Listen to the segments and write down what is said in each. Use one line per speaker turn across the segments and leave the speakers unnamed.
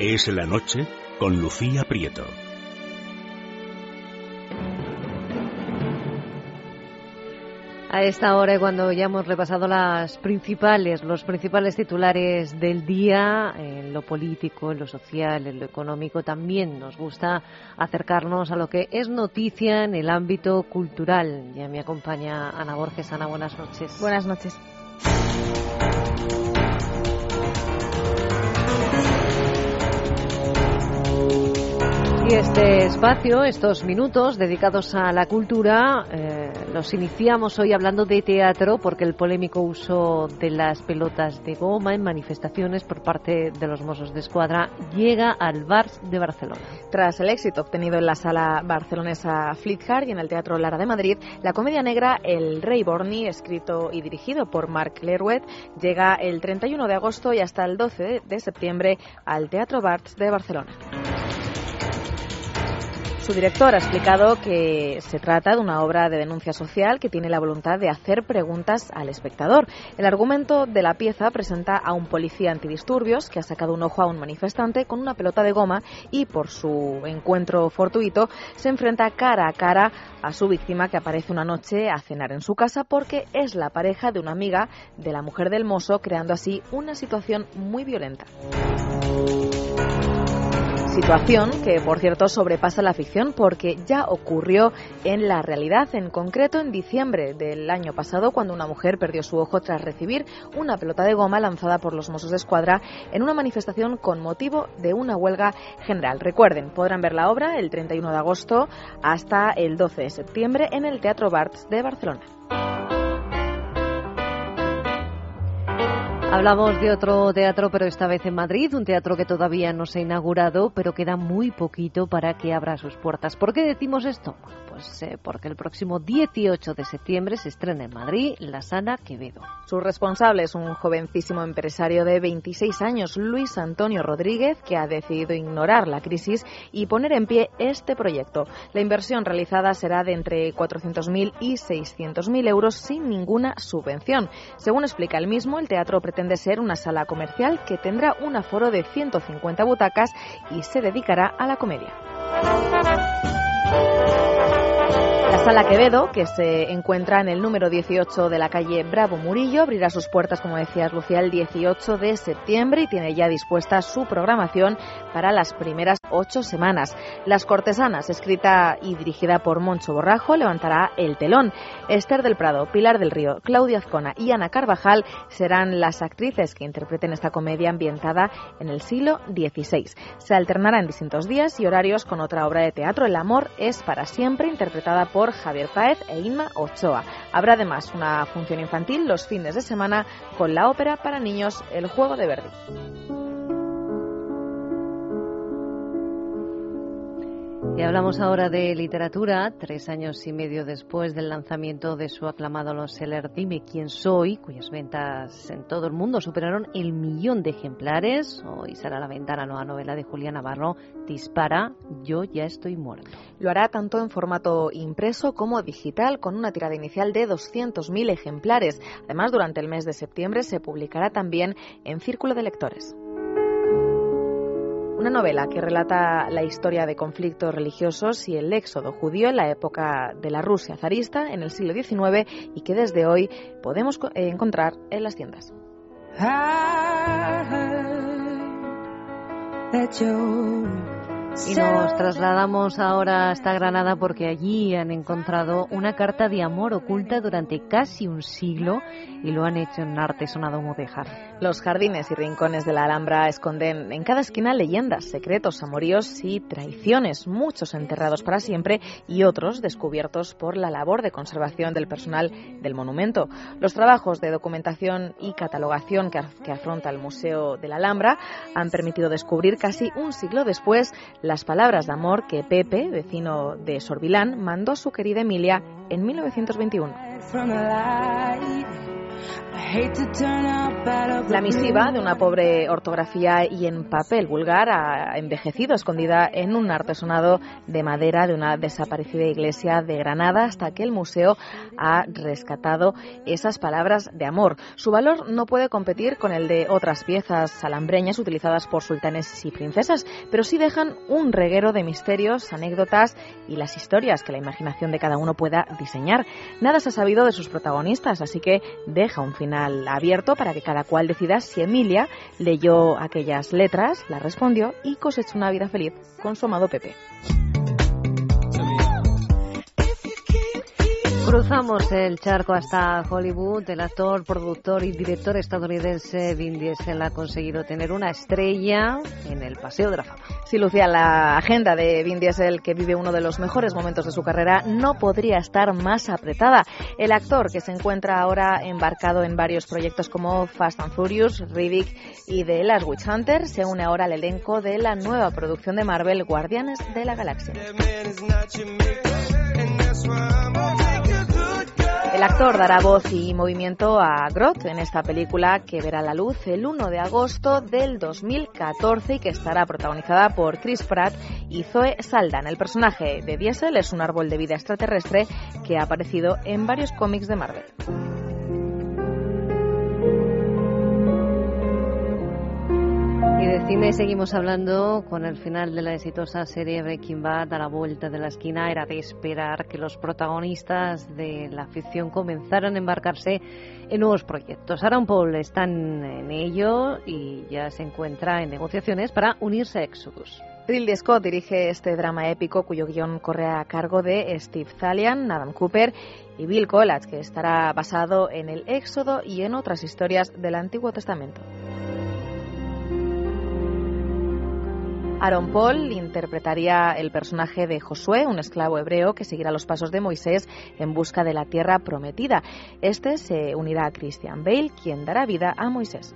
Es la noche con Lucía Prieto.
A esta hora y cuando ya hemos repasado las principales, los principales titulares del día, en lo político, en lo social, en lo económico, también nos gusta acercarnos a lo que es noticia en el ámbito cultural. Ya me acompaña Ana Borges. Ana, buenas noches.
Buenas noches.
Este espacio, estos minutos dedicados a la cultura, eh, los iniciamos hoy hablando de teatro porque el polémico uso de las pelotas de goma en manifestaciones por parte de los Mossos de Escuadra llega al Bars de Barcelona.
Tras el éxito obtenido en la sala barcelonesa Flithard y en el Teatro Lara de Madrid, la comedia negra El Rey Borny, escrito y dirigido por Marc Lerwet, llega el 31 de agosto y hasta el 12 de septiembre al Teatro Bars de Barcelona. Su director ha explicado que se trata de una obra de denuncia social que tiene la voluntad de hacer preguntas al espectador. El argumento de la pieza presenta a un policía antidisturbios que ha sacado un ojo a un manifestante con una pelota de goma y por su encuentro fortuito se enfrenta cara a cara a su víctima que aparece una noche a cenar en su casa porque es la pareja de una amiga de la mujer del mozo creando así una situación muy violenta situación que, por cierto, sobrepasa la ficción porque ya ocurrió en la realidad, en concreto en diciembre del año pasado, cuando una mujer perdió su ojo tras recibir una pelota de goma lanzada por los Mossos de Escuadra en una manifestación con motivo de una huelga general. Recuerden, podrán ver la obra el 31 de agosto hasta el 12 de septiembre en el Teatro Barts de Barcelona.
Hablamos de otro teatro, pero esta vez en Madrid, un teatro que todavía no se ha inaugurado, pero queda muy poquito para que abra sus puertas. ¿Por qué decimos esto? Pues eh, porque el próximo 18 de septiembre se estrena en Madrid La Sana Quevedo.
Su responsable es un jovencísimo empresario de 26 años, Luis Antonio Rodríguez, que ha decidido ignorar la crisis y poner en pie este proyecto. La inversión realizada será de entre 400.000 y 600.000 euros sin ninguna subvención. Según explica el mismo, el teatro pretende ser una sala comercial que tendrá un aforo de 150 butacas y se dedicará a la comedia. La Sala Quevedo, que se encuentra en el número 18 de la calle Bravo Murillo, abrirá sus puertas, como decías Lucía, el 18 de septiembre y tiene ya dispuesta su programación para las primeras ocho semanas. Las Cortesanas, escrita y dirigida por Moncho Borrajo, levantará el telón. Esther del Prado, Pilar del Río, Claudia Azcona y Ana Carvajal serán las actrices que interpreten esta comedia ambientada en el siglo XVI. Se alternará en distintos días y horarios con otra obra de teatro, El amor es para siempre, interpretada por Javier Páez e Inma Ochoa. Habrá además una función infantil los fines de semana con la ópera para niños El Juego de Verdi.
Y hablamos ahora de literatura, tres años y medio después del lanzamiento de su aclamado seller Dime quién soy, cuyas ventas en todo el mundo superaron el millón de ejemplares. Hoy sale a la venta la nueva novela de Julián Navarro, Dispara, yo ya estoy muerto.
Lo hará tanto en formato impreso como digital, con una tirada inicial de 200.000 ejemplares. Además, durante el mes de septiembre se publicará también en Círculo de Lectores. Una novela que relata la historia de conflictos religiosos y el éxodo judío en la época de la Rusia zarista en el siglo XIX y que desde hoy podemos encontrar en las tiendas.
Y nos trasladamos ahora hasta Granada porque allí han encontrado una carta de amor oculta durante casi un siglo y lo han hecho en artesonado mudéjar.
Los jardines y rincones de la Alhambra esconden en cada esquina leyendas, secretos, amoríos y traiciones, muchos enterrados para siempre y otros descubiertos por la labor de conservación del personal del monumento. Los trabajos de documentación y catalogación que afronta el Museo de la Alhambra han permitido descubrir casi un siglo después las palabras de amor que Pepe, vecino de Sorbilán, mandó a su querida Emilia en 1921. La misiva de una pobre ortografía y en papel vulgar ha envejecido escondida en un artesonado de madera de una desaparecida iglesia de Granada hasta que el museo ha rescatado esas palabras de amor. Su valor no puede competir con el de otras piezas salambreñas utilizadas por sultanes y princesas, pero sí dejan un reguero de misterios, anécdotas y las historias que la imaginación de cada uno pueda diseñar. Nada se ha sabido de sus protagonistas, así que deja un final abierto para que cada cual decida si Emilia leyó aquellas letras, las respondió y cosechó una vida feliz con su amado Pepe.
Cruzamos el charco hasta Hollywood. El actor, productor y director estadounidense Vin Diesel ha conseguido tener una estrella en el Paseo de la Fama.
Si Lucía, la agenda de Vin Diesel, que vive uno de los mejores momentos de su carrera, no podría estar más apretada. El actor, que se encuentra ahora embarcado en varios proyectos como Fast and Furious, Riddick y The Last Witch Hunter, se une ahora al elenco de la nueva producción de Marvel, Guardianes de la Galaxia. El actor dará voz y movimiento a Groth en esta película que verá la luz el 1 de agosto del 2014 y que estará protagonizada por Chris Pratt y Zoe Saldan. El personaje de Diesel es un árbol de vida extraterrestre que ha aparecido en varios cómics de Marvel.
De cine seguimos hablando con el final de la exitosa serie Breaking Bad a la vuelta de la esquina. Era de esperar que los protagonistas de la ficción comenzaran a embarcarse en nuevos proyectos. Aaron Paul está en ello y ya se encuentra en negociaciones para unirse a Exodus.
Ridley Scott dirige este drama épico cuyo guion corre a cargo de Steve Zalian, Adam Cooper y Bill Collage, que estará basado en el Éxodo y en otras historias del Antiguo Testamento. Aaron Paul interpretaría el personaje de Josué, un esclavo hebreo que seguirá los pasos de Moisés en busca de la tierra prometida. Este se unirá a Christian Bale, quien dará vida a Moisés.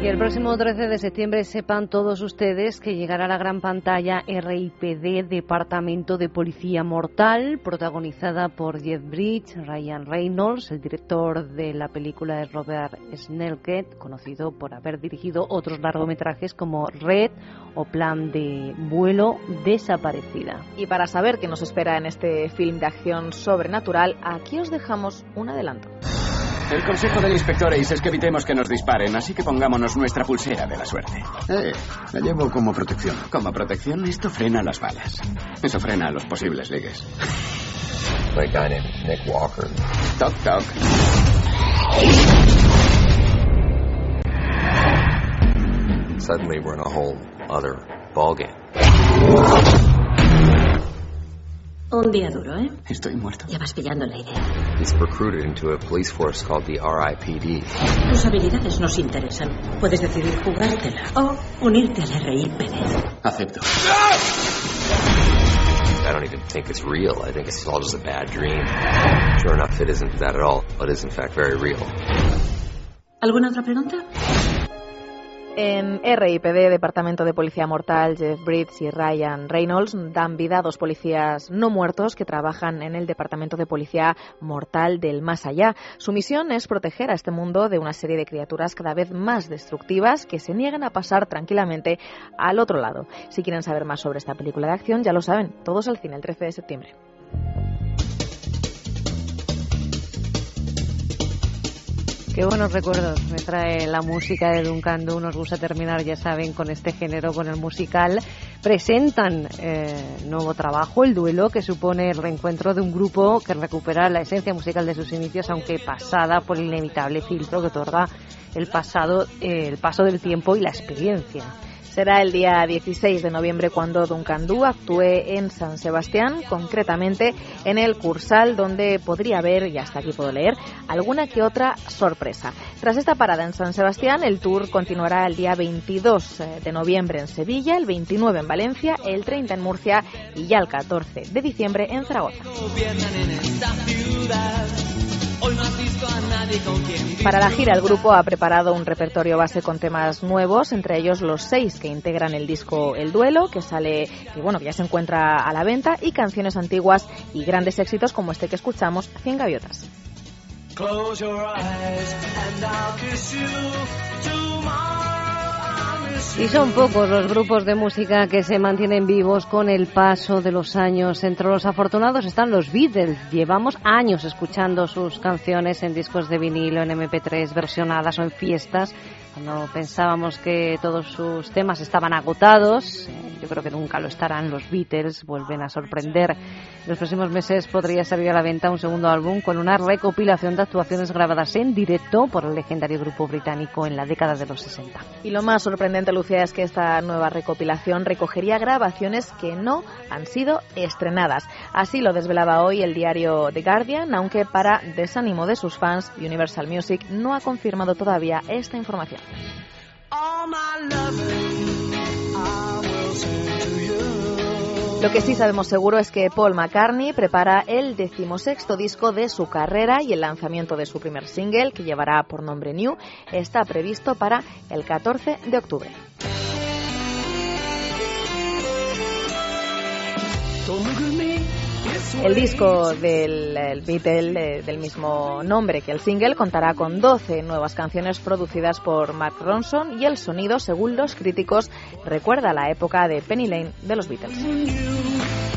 Y el próximo 13 de septiembre sepan todos ustedes que llegará a la gran pantalla RIPD Departamento de Policía Mortal, protagonizada por Jeff Bridge, Ryan Reynolds, el director de la película es Robert Snellket, conocido por haber dirigido otros largometrajes como Red o Plan de Vuelo Desaparecida.
Y para saber qué nos espera en este film de acción sobrenatural, aquí os dejamos un adelanto.
El consejo del inspector Ace es que evitemos que nos disparen, así que pongámonos nuestra pulsera de la suerte.
Eh, la llevo como protección.
Como protección, esto frena las balas. Eso frena a los posibles ligues.
My guy named Nick Walker.
Toc, toc.
Suddenly we're in a whole other ballgame.
Un día duro, ¿eh?
Estoy muerto.
Ya vas pillando la idea.
He's recruited into a police force called the RIPD.
Tus habilidades nos interesan. Puedes decidir jugártela o unirte al RIPD.
Acepto.
I don't even think it's real. I think it's all just a bad dream. Sure enough, it isn't that at all. It is, in fact, very real.
¿Alguna otra pregunta?
En RIPD, Departamento de Policía Mortal, Jeff Bridges y Ryan Reynolds dan vida a dos policías no muertos que trabajan en el Departamento de Policía Mortal del Más Allá. Su misión es proteger a este mundo de una serie de criaturas cada vez más destructivas que se niegan a pasar tranquilamente al otro lado. Si quieren saber más sobre esta película de acción, ya lo saben, todos al cine el 13 de septiembre.
Qué buenos recuerdos me trae la música de Duncan Du. Nos gusta terminar, ya saben, con este género, con el musical. Presentan eh, nuevo trabajo, El Duelo, que supone el reencuentro de un grupo que recupera la esencia musical de sus inicios, aunque pasada por el inevitable filtro que otorga el pasado, eh, el paso del tiempo y la experiencia.
Será el día 16 de noviembre cuando Duncan Du actúe en San Sebastián, concretamente en el Cursal, donde podría haber, y hasta aquí puedo leer, alguna que otra sorpresa. Tras esta parada en San Sebastián, el tour continuará el día 22 de noviembre en Sevilla, el 29 en Valencia, el 30 en Murcia y ya el 14 de diciembre en Zaragoza. Para la gira, el grupo ha preparado un repertorio base con temas nuevos, entre ellos los seis que integran el disco El Duelo, que sale, que bueno, ya se encuentra a la venta, y canciones antiguas y grandes éxitos como este que escuchamos, Cien Gaviotas.
Y son pocos los grupos de música que se mantienen vivos con el paso de los años. Entre los afortunados están los Beatles. Llevamos años escuchando sus canciones en discos de vinilo, en MP3, versionadas o en fiestas cuando pensábamos que todos sus temas estaban agotados, eh, yo creo que nunca lo estarán. Los Beatles vuelven a sorprender. En los próximos meses podría salir a la venta un segundo álbum con una recopilación de actuaciones grabadas en directo por el legendario grupo británico en la década de los 60.
Y lo más sorprendente, Lucía, es que esta nueva recopilación recogería grabaciones que no han sido estrenadas. Así lo desvelaba hoy el diario The Guardian, aunque para desánimo de sus fans, Universal Music no ha confirmado todavía esta información. Lo que sí sabemos seguro es que Paul McCartney prepara el decimosexto disco de su carrera y el lanzamiento de su primer single, que llevará por nombre New, está previsto para el 14 de octubre. El disco del Beatle del mismo nombre que el single contará con 12 nuevas canciones producidas por Mark Ronson y el sonido, según los críticos, recuerda la época de Penny Lane de los Beatles.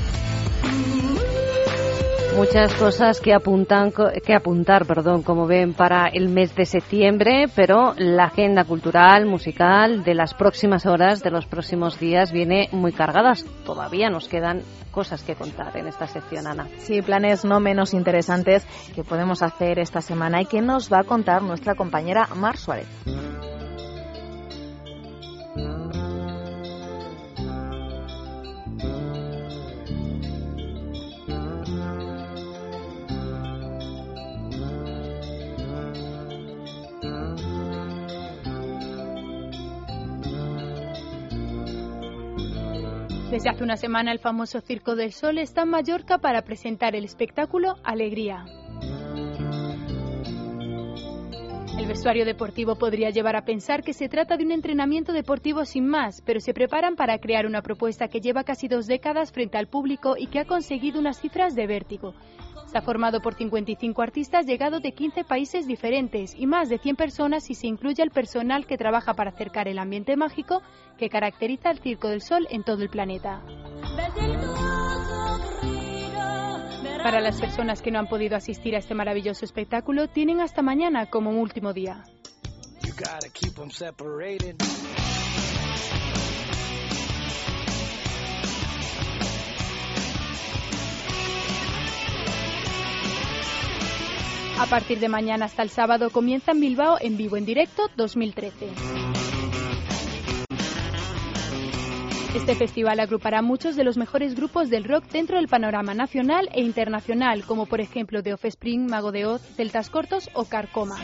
Muchas cosas que apuntan que apuntar, perdón, como ven para el mes de septiembre, pero la agenda cultural, musical de las próximas horas, de los próximos días viene muy cargadas. Todavía nos quedan cosas que contar en esta sección, Ana.
Sí, planes no menos interesantes que podemos hacer esta semana y que nos va a contar nuestra compañera Mar Suárez.
Desde hace una semana el famoso Circo del Sol está en Mallorca para presentar el espectáculo Alegría. Vestuario deportivo podría llevar a pensar que se trata de un entrenamiento deportivo sin más, pero se preparan para crear una propuesta que lleva casi dos décadas frente al público y que ha conseguido unas cifras de vértigo. Está formado por 55 artistas llegados de 15 países diferentes y más de 100 personas si se incluye el personal que trabaja para acercar el ambiente mágico que caracteriza el Circo del Sol en todo el planeta. Para las personas que no han podido asistir a este maravilloso espectáculo, tienen hasta mañana como último día. A partir de mañana hasta el sábado comienza en Bilbao en vivo en directo 2013. Este festival agrupará muchos de los mejores grupos del rock dentro del panorama nacional e internacional, como por ejemplo The Offspring, Mago de Oz, Celtas Cortos o Carcoma.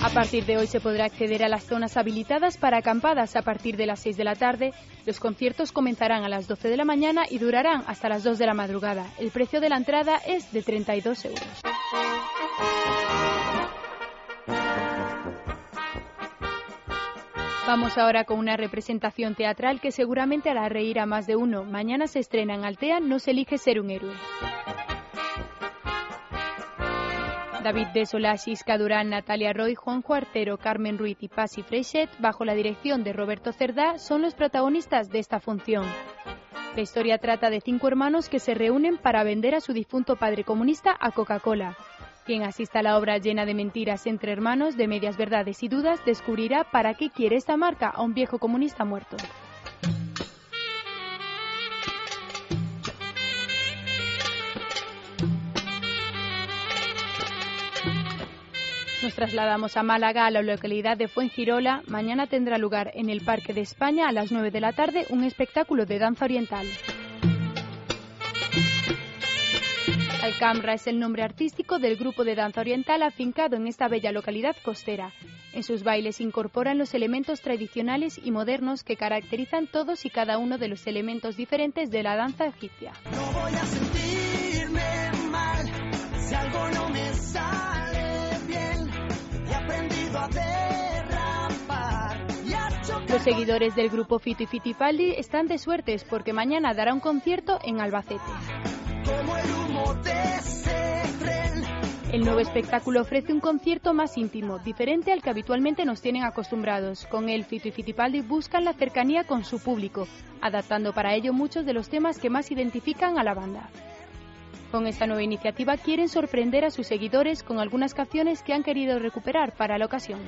A partir de hoy se podrá acceder a las zonas habilitadas para acampadas a partir de las 6 de la tarde. Los conciertos comenzarán a las 12 de la mañana y durarán hasta las 2 de la madrugada. El precio de la entrada es de 32 euros. Vamos ahora con una representación teatral que seguramente hará reír a más de uno. Mañana se estrena en Altea No se elige ser un héroe. David de Isca Durán, Natalia Roy, Juan Cuartero, Carmen Ruiz y Pasi Freixet, bajo la dirección de Roberto Cerdá, son los protagonistas de esta función. La historia trata de cinco hermanos que se reúnen para vender a su difunto padre comunista a Coca-Cola. Quien asista a la obra llena de mentiras entre hermanos, de medias verdades y dudas, descubrirá para qué quiere esta marca a un viejo comunista muerto. Nos trasladamos a Málaga, a la localidad de Fuengirola. Mañana tendrá lugar en el Parque de España a las 9 de la tarde un espectáculo de danza oriental. Alcambra es el nombre artístico del grupo de danza oriental afincado en esta bella localidad costera. En sus bailes incorporan los elementos tradicionales y modernos que caracterizan todos y cada uno de los elementos diferentes de la danza egipcia. No voy a sentirme mal.
Si algo no me sale bien, he aprendido a
Los seguidores del grupo Fito y Fitipaldi están de suertes porque mañana dará un concierto en Albacete. El nuevo espectáculo ofrece un concierto más íntimo, diferente al que habitualmente nos tienen acostumbrados. Con él, Fito y Fitipaldi buscan la cercanía con su público, adaptando para ello muchos de los temas que más identifican a la banda. Con esta nueva iniciativa quieren sorprender a sus seguidores con algunas canciones que han querido recuperar para la ocasión.